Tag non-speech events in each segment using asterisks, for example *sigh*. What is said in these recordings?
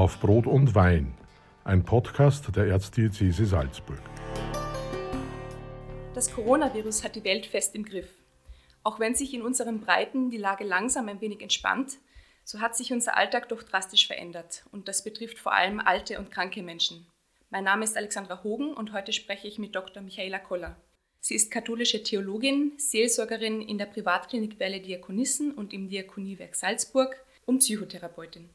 Auf Brot und Wein, ein Podcast der Erzdiözese Salzburg. Das Coronavirus hat die Welt fest im Griff. Auch wenn sich in unseren Breiten die Lage langsam ein wenig entspannt, so hat sich unser Alltag doch drastisch verändert und das betrifft vor allem alte und kranke Menschen. Mein Name ist Alexandra Hogen und heute spreche ich mit Dr. Michaela Koller. Sie ist katholische Theologin, Seelsorgerin in der Privatklinik Welle Diakonissen und im Diakoniewerk Salzburg und Psychotherapeutin.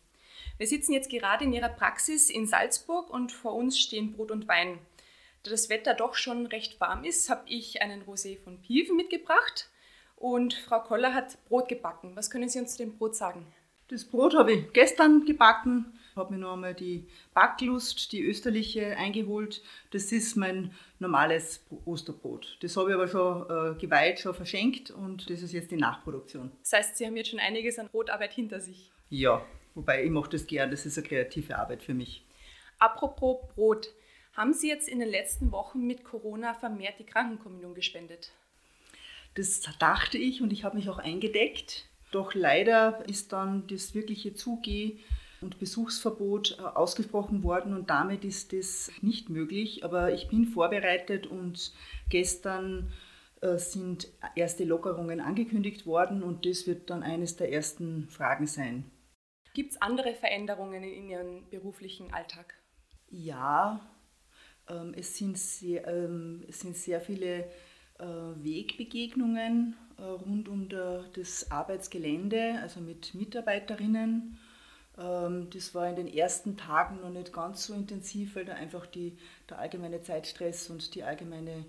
Wir sitzen jetzt gerade in ihrer Praxis in Salzburg und vor uns stehen Brot und Wein. Da das Wetter doch schon recht warm ist, habe ich einen Rosé von Pieve mitgebracht und Frau Koller hat Brot gebacken. Was können Sie uns zu dem Brot sagen? Das Brot habe ich gestern gebacken, habe mir noch einmal die Backlust, die österliche, eingeholt. Das ist mein normales Osterbrot. Das habe ich aber schon äh, geweiht, schon verschenkt und das ist jetzt die Nachproduktion. Das heißt, Sie haben jetzt schon einiges an Brotarbeit hinter sich. Ja, wobei ich mache das gern, das ist eine kreative Arbeit für mich. Apropos Brot, haben Sie jetzt in den letzten Wochen mit Corona vermehrt die Krankenkommunion gespendet? Das dachte ich und ich habe mich auch eingedeckt. Doch leider ist dann das wirkliche Zugeh- und Besuchsverbot äh, ausgesprochen worden und damit ist das nicht möglich. Aber ich bin vorbereitet und gestern äh, sind erste Lockerungen angekündigt worden und das wird dann eines der ersten Fragen sein. Gibt es andere Veränderungen in Ihrem beruflichen Alltag? Ja, ähm, es, sind sehr, ähm, es sind sehr viele äh, Wegbegegnungen äh, rund um das Arbeitsgelände, also mit Mitarbeiterinnen. Ähm, das war in den ersten Tagen noch nicht ganz so intensiv, weil da einfach die, der allgemeine Zeitstress und die allgemeine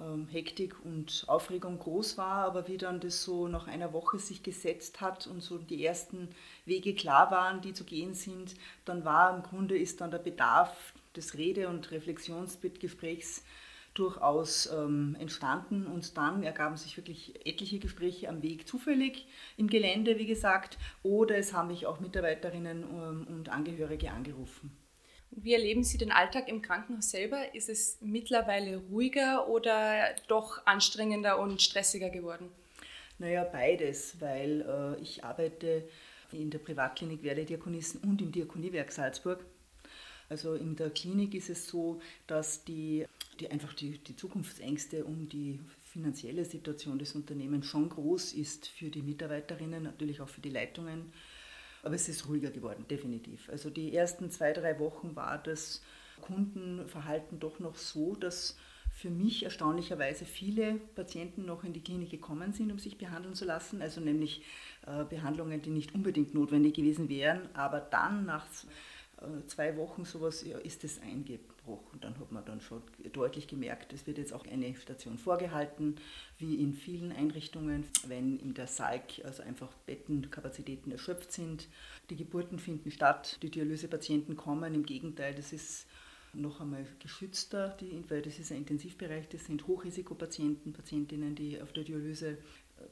ähm, Hektik und Aufregung groß war, aber wie dann das so nach einer Woche sich gesetzt hat und so die ersten Wege klar waren, die zu gehen sind, dann war im Grunde ist dann der Bedarf des Rede- und Reflexionsgesprächs durchaus ähm, entstanden und dann ergaben sich wirklich etliche Gespräche am Weg zufällig im Gelände, wie gesagt, oder es haben mich auch Mitarbeiterinnen ähm, und Angehörige angerufen. Wie erleben Sie den Alltag im Krankenhaus selber? Ist es mittlerweile ruhiger oder doch anstrengender und stressiger geworden? Naja, beides, weil äh, ich arbeite in der Privatklinik Werde Diakonissen und im Diakoniewerk Salzburg. Also in der Klinik ist es so, dass die die einfach die, die Zukunftsängste um die finanzielle Situation des Unternehmens schon groß ist für die Mitarbeiterinnen, natürlich auch für die Leitungen. Aber es ist ruhiger geworden, definitiv. Also die ersten zwei, drei Wochen war das Kundenverhalten doch noch so, dass für mich erstaunlicherweise viele Patienten noch in die Klinik gekommen sind, um sich behandeln zu lassen. Also nämlich äh, Behandlungen, die nicht unbedingt notwendig gewesen wären, aber dann nach äh, zwei Wochen sowas ist es eingebrochen. Dann hat man dann schon deutlich gemerkt, es wird jetzt auch eine Station vorgehalten, wie in vielen Einrichtungen, wenn in der SALK also einfach Bettenkapazitäten erschöpft sind. Die Geburten finden statt, die Dialysepatienten kommen, im Gegenteil, das ist noch einmal geschützter, weil das ist ein Intensivbereich, das sind Hochrisikopatienten, Patientinnen, die auf der Dialyse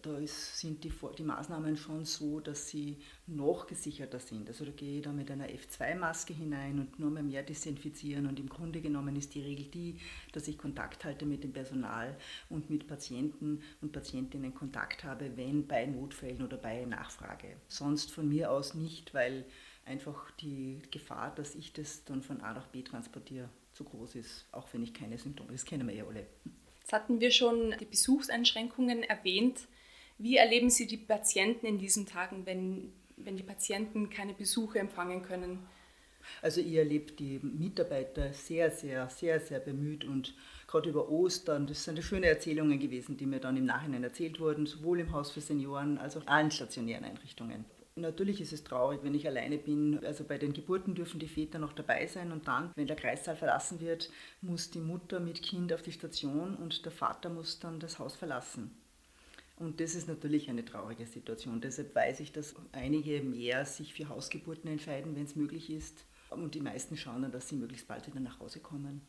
da ist, sind die, die, Maßnahmen schon so, dass sie noch gesicherter sind. Also da gehe ich da mit einer F2-Maske hinein und nur mehr desinfizieren. Und im Grunde genommen ist die Regel die, dass ich Kontakt halte mit dem Personal und mit Patienten und Patientinnen Kontakt habe, wenn bei Notfällen oder bei Nachfrage. Sonst von mir aus nicht, weil einfach die Gefahr, dass ich das dann von A nach B transportiere, zu groß ist, auch wenn ich keine Symptome, das kennen wir ja alle. Jetzt hatten wir schon die Besuchseinschränkungen erwähnt. Wie erleben Sie die Patienten in diesen Tagen, wenn, wenn die Patienten keine Besuche empfangen können? Also ich erlebe die Mitarbeiter sehr, sehr, sehr, sehr bemüht und gerade über Ostern, das sind schöne Erzählungen gewesen, die mir dann im Nachhinein erzählt wurden, sowohl im Haus für Senioren als auch allen stationären Einrichtungen. Natürlich ist es traurig, wenn ich alleine bin. Also bei den Geburten dürfen die Väter noch dabei sein und dann, wenn der Kreissaal verlassen wird, muss die Mutter mit Kind auf die Station und der Vater muss dann das Haus verlassen. Und das ist natürlich eine traurige Situation. Deshalb weiß ich, dass einige mehr sich für Hausgeburten entscheiden, wenn es möglich ist. Und die meisten schauen dann, dass sie möglichst bald wieder nach Hause kommen.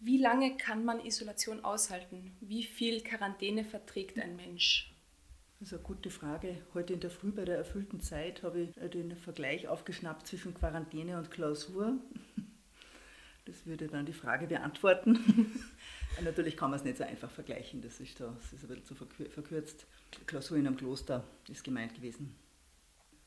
Wie lange kann man Isolation aushalten? Wie viel Quarantäne verträgt ein Mensch? Das ist eine gute Frage. Heute in der Früh bei der erfüllten Zeit habe ich den Vergleich aufgeschnappt zwischen Quarantäne und Klausur. Das würde dann die Frage beantworten. *laughs* Natürlich kann man es nicht so einfach vergleichen, das ist, da, das ist ein bisschen zu verkürzt. Klausur in einem Kloster ist gemeint gewesen.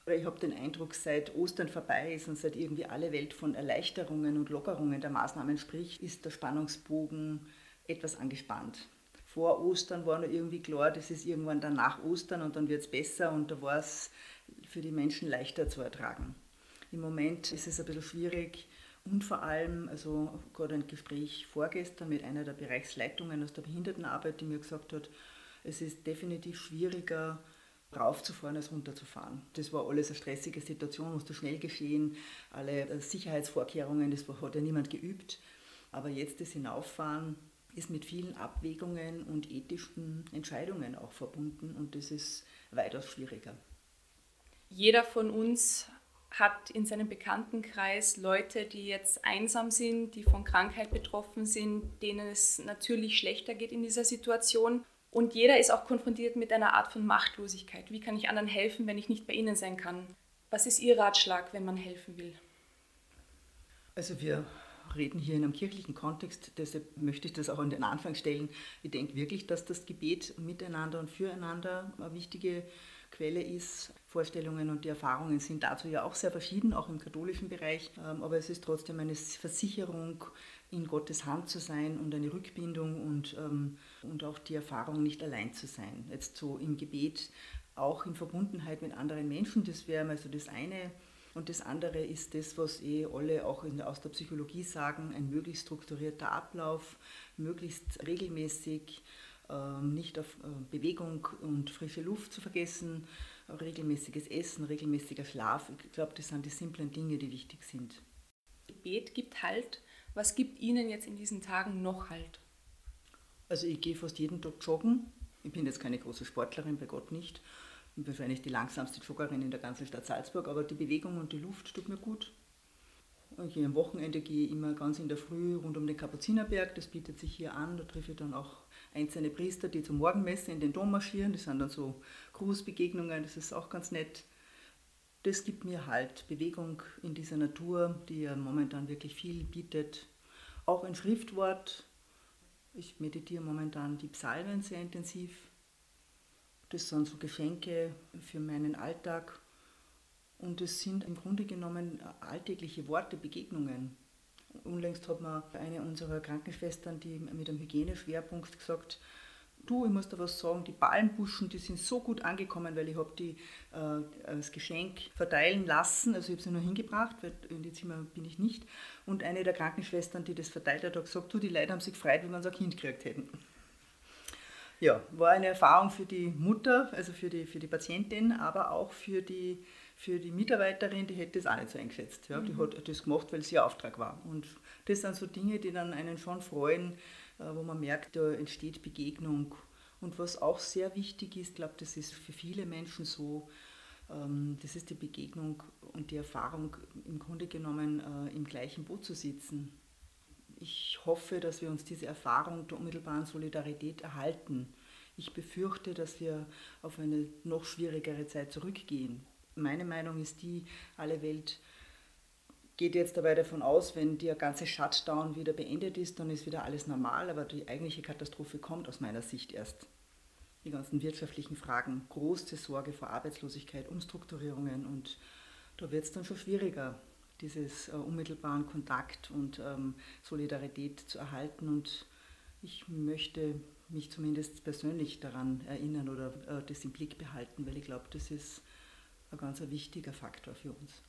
Ich habe den Eindruck, seit Ostern vorbei ist und seit irgendwie alle Welt von Erleichterungen und Lockerungen der Maßnahmen spricht, ist der Spannungsbogen etwas angespannt. Vor Ostern war noch irgendwie klar, das ist irgendwann dann nach Ostern und dann wird es besser und da war es für die Menschen leichter zu ertragen. Im Moment ist es ein bisschen schwierig und vor allem, also gerade ein Gespräch vorgestern mit einer der Bereichsleitungen aus der Behindertenarbeit, die mir gesagt hat, es ist definitiv schwieriger, raufzufahren als runterzufahren. Das war alles eine stressige Situation, musste schnell geschehen, alle Sicherheitsvorkehrungen, das hat ja niemand geübt. Aber jetzt das Hinauffahren ist mit vielen Abwägungen und ethischen Entscheidungen auch verbunden und das ist weitaus schwieriger. Jeder von uns hat in seinem Bekanntenkreis Leute, die jetzt einsam sind, die von Krankheit betroffen sind, denen es natürlich schlechter geht in dieser Situation. Und jeder ist auch konfrontiert mit einer Art von Machtlosigkeit. Wie kann ich anderen helfen, wenn ich nicht bei ihnen sein kann? Was ist Ihr Ratschlag, wenn man helfen will? Also wir reden hier in einem kirchlichen Kontext, deshalb möchte ich das auch an den Anfang stellen. Ich denke wirklich, dass das Gebet miteinander und füreinander eine wichtige Quelle ist. Vorstellungen und die Erfahrungen sind dazu ja auch sehr verschieden, auch im katholischen Bereich. Ähm, aber es ist trotzdem eine Versicherung, in Gottes Hand zu sein und eine Rückbindung und, ähm, und auch die Erfahrung, nicht allein zu sein. Jetzt so im Gebet, auch in Verbundenheit mit anderen Menschen, das wäre also das eine. Und das andere ist das, was eh alle auch in, aus der Psychologie sagen, ein möglichst strukturierter Ablauf, möglichst regelmäßig, nicht auf äh, Bewegung und frische Luft zu vergessen, regelmäßiges Essen, regelmäßiger Schlaf. Ich glaube, das sind die simplen Dinge, die wichtig sind. Gebet gibt Halt. Was gibt Ihnen jetzt in diesen Tagen noch Halt? Also ich gehe fast jeden Tag joggen. Ich bin jetzt keine große Sportlerin, bei Gott nicht bin wahrscheinlich die langsamste Joggerin in der ganzen Stadt Salzburg, aber die Bewegung und die Luft tut mir gut. Und am Wochenende gehe ich immer ganz in der Früh rund um den Kapuzinerberg, das bietet sich hier an. Da treffe ich dann auch einzelne Priester, die zur Morgenmesse in den Dom marschieren. Das sind dann so Grußbegegnungen, das ist auch ganz nett. Das gibt mir halt Bewegung in dieser Natur, die ja momentan wirklich viel bietet. Auch ein Schriftwort. Ich meditiere momentan die Psalmen sehr intensiv das sind so Geschenke für meinen Alltag. Und es sind im Grunde genommen alltägliche Worte, Begegnungen. Unlängst hat mir eine unserer Krankenschwestern, die mit einem Hygieneschwerpunkt gesagt, du, ich muss da was sagen, die Ballenbuschen, die sind so gut angekommen, weil ich habe die äh, als Geschenk verteilen lassen, also ich habe sie nur hingebracht, weil in die Zimmer bin ich nicht. Und eine der Krankenschwestern, die das verteilt hat, hat gesagt, du, die Leute haben sich gefreut, wenn wir ein Kind gekriegt hätten. Ja, war eine Erfahrung für die Mutter, also für die, für die Patientin, aber auch für die, für die Mitarbeiterin, die hätte das auch nicht so eingeschätzt. Ja. Die mhm. hat das gemacht, weil es ihr Auftrag war. Und das sind so Dinge, die dann einen schon freuen, äh, wo man merkt, da entsteht Begegnung. Und was auch sehr wichtig ist, glaube das ist für viele Menschen so, ähm, das ist die Begegnung und die Erfahrung, im Grunde genommen äh, im gleichen Boot zu sitzen ich hoffe, dass wir uns diese Erfahrung der unmittelbaren Solidarität erhalten. Ich befürchte, dass wir auf eine noch schwierigere Zeit zurückgehen. Meine Meinung ist die, alle Welt geht jetzt dabei davon aus, wenn der ganze Shutdown wieder beendet ist, dann ist wieder alles normal, aber die eigentliche Katastrophe kommt aus meiner Sicht erst. Die ganzen wirtschaftlichen Fragen, große Sorge vor Arbeitslosigkeit, Umstrukturierungen und da wird es dann schon schwieriger dieses äh, unmittelbaren Kontakt und ähm, Solidarität zu erhalten. Und ich möchte mich zumindest persönlich daran erinnern oder äh, das im Blick behalten, weil ich glaube, das ist ein ganz wichtiger Faktor für uns.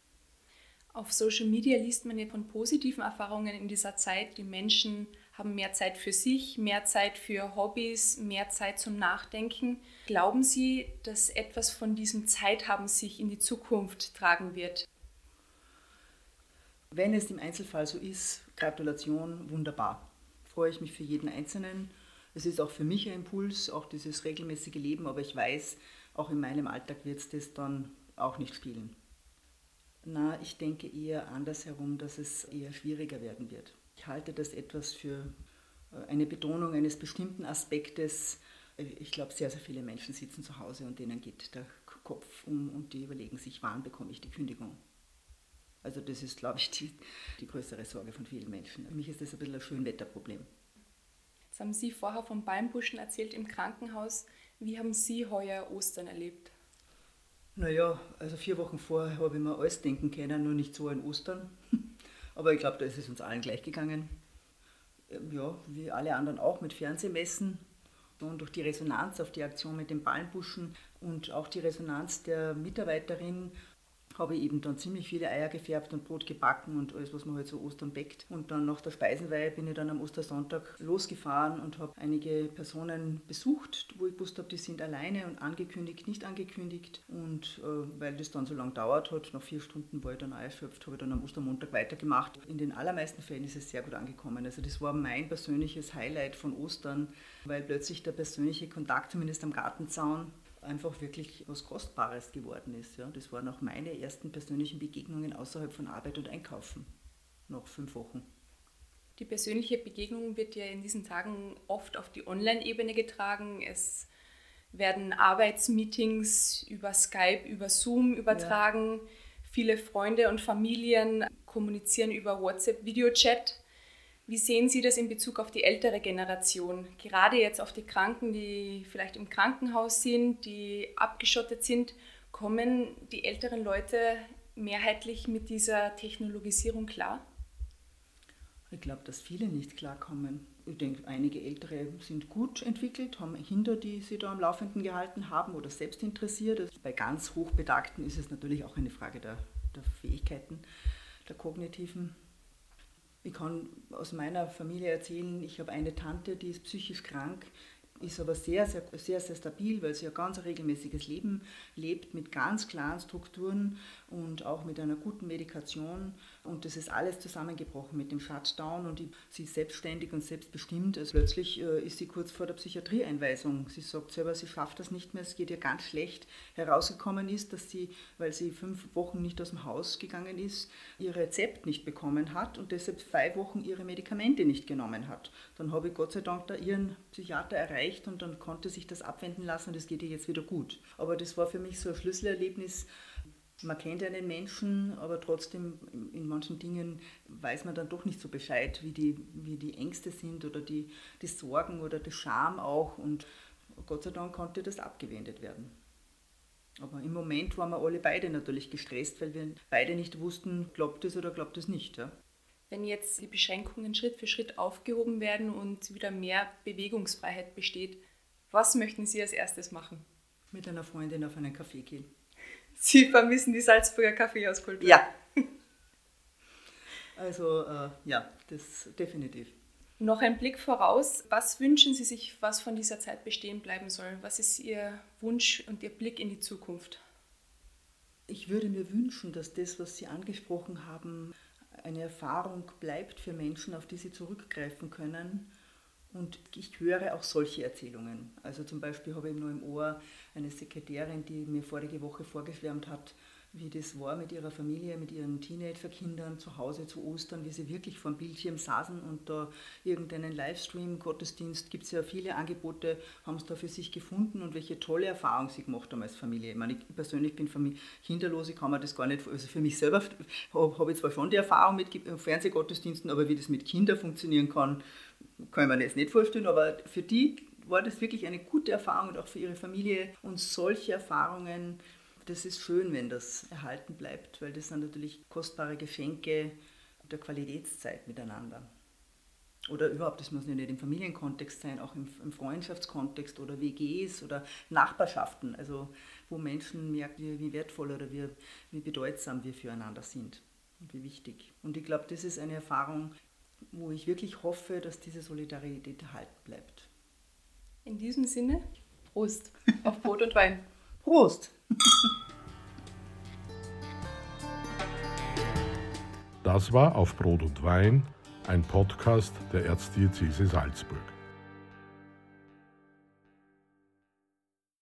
Auf Social Media liest man ja von positiven Erfahrungen in dieser Zeit. Die Menschen haben mehr Zeit für sich, mehr Zeit für Hobbys, mehr Zeit zum Nachdenken. Glauben Sie, dass etwas von diesem Zeithaben sich in die Zukunft tragen wird? Wenn es im Einzelfall so ist, Gratulation, wunderbar. Freue ich mich für jeden Einzelnen. Es ist auch für mich ein Impuls, auch dieses regelmäßige Leben, aber ich weiß, auch in meinem Alltag wird es das dann auch nicht spielen. Na, ich denke eher andersherum, dass es eher schwieriger werden wird. Ich halte das etwas für äh, eine Betonung eines bestimmten Aspektes. Ich glaube, sehr, sehr viele Menschen sitzen zu Hause und denen geht der Kopf um und die überlegen sich, wann bekomme ich die Kündigung. Also das ist, glaube ich, die, die größere Sorge von vielen Menschen. Für mich ist das ein bisschen ein Schönwetterproblem. Jetzt haben Sie vorher vom Balmbuschen erzählt im Krankenhaus. Wie haben Sie heuer Ostern erlebt? Naja, also vier Wochen vorher habe ich mir alles denken können, nur nicht so an Ostern. *laughs* Aber ich glaube, da ist es uns allen gleich gegangen. Ähm, ja, wie alle anderen auch mit Fernsehmessen. Und durch die Resonanz auf die Aktion mit den Ballenbuschen und auch die Resonanz der Mitarbeiterin habe ich eben dann ziemlich viele Eier gefärbt und Brot gebacken und alles, was man halt so Ostern bäckt. Und dann nach der Speisenweihe bin ich dann am Ostersonntag losgefahren und habe einige Personen besucht, wo ich gewusst habe, die sind alleine und angekündigt, nicht angekündigt. Und äh, weil das dann so lange dauert hat, nach vier Stunden war ich dann erschöpft, habe ich dann am Ostermontag weitergemacht. In den allermeisten Fällen ist es sehr gut angekommen. Also das war mein persönliches Highlight von Ostern, weil plötzlich der persönliche Kontakt, zumindest am Gartenzaun, einfach wirklich was Kostbares geworden ist. Ja. Das waren auch meine ersten persönlichen Begegnungen außerhalb von Arbeit und Einkaufen. Noch fünf Wochen. Die persönliche Begegnung wird ja in diesen Tagen oft auf die Online-Ebene getragen. Es werden Arbeitsmeetings über Skype, über Zoom übertragen. Ja. Viele Freunde und Familien kommunizieren über WhatsApp-Videochat. Wie sehen Sie das in Bezug auf die ältere Generation? Gerade jetzt auf die Kranken, die vielleicht im Krankenhaus sind, die abgeschottet sind, kommen die älteren Leute mehrheitlich mit dieser Technologisierung klar? Ich glaube, dass viele nicht klarkommen. Ich denke, einige Ältere sind gut entwickelt, haben Kinder, die sie da am Laufenden gehalten haben oder selbst interessiert. Bei ganz Hochbedagten ist es natürlich auch eine Frage der, der Fähigkeiten, der kognitiven ich kann aus meiner Familie erzählen, ich habe eine Tante, die ist psychisch krank, ist aber sehr, sehr, sehr, sehr stabil, weil sie ein ganz regelmäßiges Leben lebt mit ganz klaren Strukturen und auch mit einer guten Medikation. Und das ist alles zusammengebrochen mit dem Shutdown und sie ist selbstständig und selbstbestimmt. Also plötzlich äh, ist sie kurz vor der Psychiatrieeinweisung. Sie sagt selber, sie schafft das nicht mehr, es geht ihr ganz schlecht. Herausgekommen ist, dass sie, weil sie fünf Wochen nicht aus dem Haus gegangen ist, ihr Rezept nicht bekommen hat und deshalb zwei Wochen ihre Medikamente nicht genommen hat. Dann habe ich Gott sei Dank da ihren Psychiater erreicht und dann konnte sich das abwenden lassen und es geht ihr jetzt wieder gut. Aber das war für mich so ein Schlüsselerlebnis, man kennt einen Menschen, aber trotzdem in manchen Dingen weiß man dann doch nicht so Bescheid, wie die, wie die Ängste sind oder die, die Sorgen oder die Scham auch. Und Gott sei Dank konnte das abgewendet werden. Aber im Moment waren wir alle beide natürlich gestresst, weil wir beide nicht wussten, glaubt es oder glaubt es nicht. Ja. Wenn jetzt die Beschränkungen Schritt für Schritt aufgehoben werden und wieder mehr Bewegungsfreiheit besteht, was möchten Sie als erstes machen? Mit einer Freundin auf einen Kaffee gehen. Sie vermissen die Salzburger Kaffeehauskultur. Ja. *laughs* Also äh, ja, das definitiv. Noch ein Blick voraus. Was wünschen Sie sich, was von dieser Zeit bestehen bleiben soll? Was ist Ihr Wunsch und Ihr Blick in die Zukunft? Ich würde mir wünschen, dass das, was Sie angesprochen haben, eine Erfahrung bleibt für Menschen, auf die sie zurückgreifen können und ich höre auch solche Erzählungen. Also zum Beispiel habe ich nur im Ohr eine Sekretärin, die mir vorige Woche vorgeschwärmt hat, wie das war mit ihrer Familie, mit ihren Teenagerkindern zu Hause zu Ostern, wie sie wirklich vor dem Bildschirm saßen und da irgendeinen Livestream, Gottesdienst, gibt es ja viele Angebote, haben es da für sich gefunden und welche tolle Erfahrung sie gemacht haben als Familie. Ich meine, ich persönlich bin kinderlos, ich kann mir das gar nicht, also für mich selber *laughs* habe hab ich zwar schon die Erfahrung mit Fernsehgottesdiensten, aber wie das mit Kindern funktionieren kann, kann ich mir das nicht vorstellen, aber für die war das wirklich eine gute Erfahrung und auch für ihre Familie. Und solche Erfahrungen, das ist schön, wenn das erhalten bleibt, weil das sind natürlich kostbare Geschenke der Qualitätszeit miteinander. Oder überhaupt, das muss ja nicht im Familienkontext sein, auch im, im Freundschaftskontext oder WGs oder Nachbarschaften, also wo Menschen merken, wie, wertvoll oder wie, wie bedeutsam wir füreinander sind und wie wichtig. Und ich glaube, das ist eine Erfahrung, wo ich wirklich hoffe, dass diese Solidarität erhalten bleibt. In diesem Sinne, Prost auf Brot und Wein. Prost! Das war auf Brot und Wein, ein Podcast der Erzdiözese Salzburg.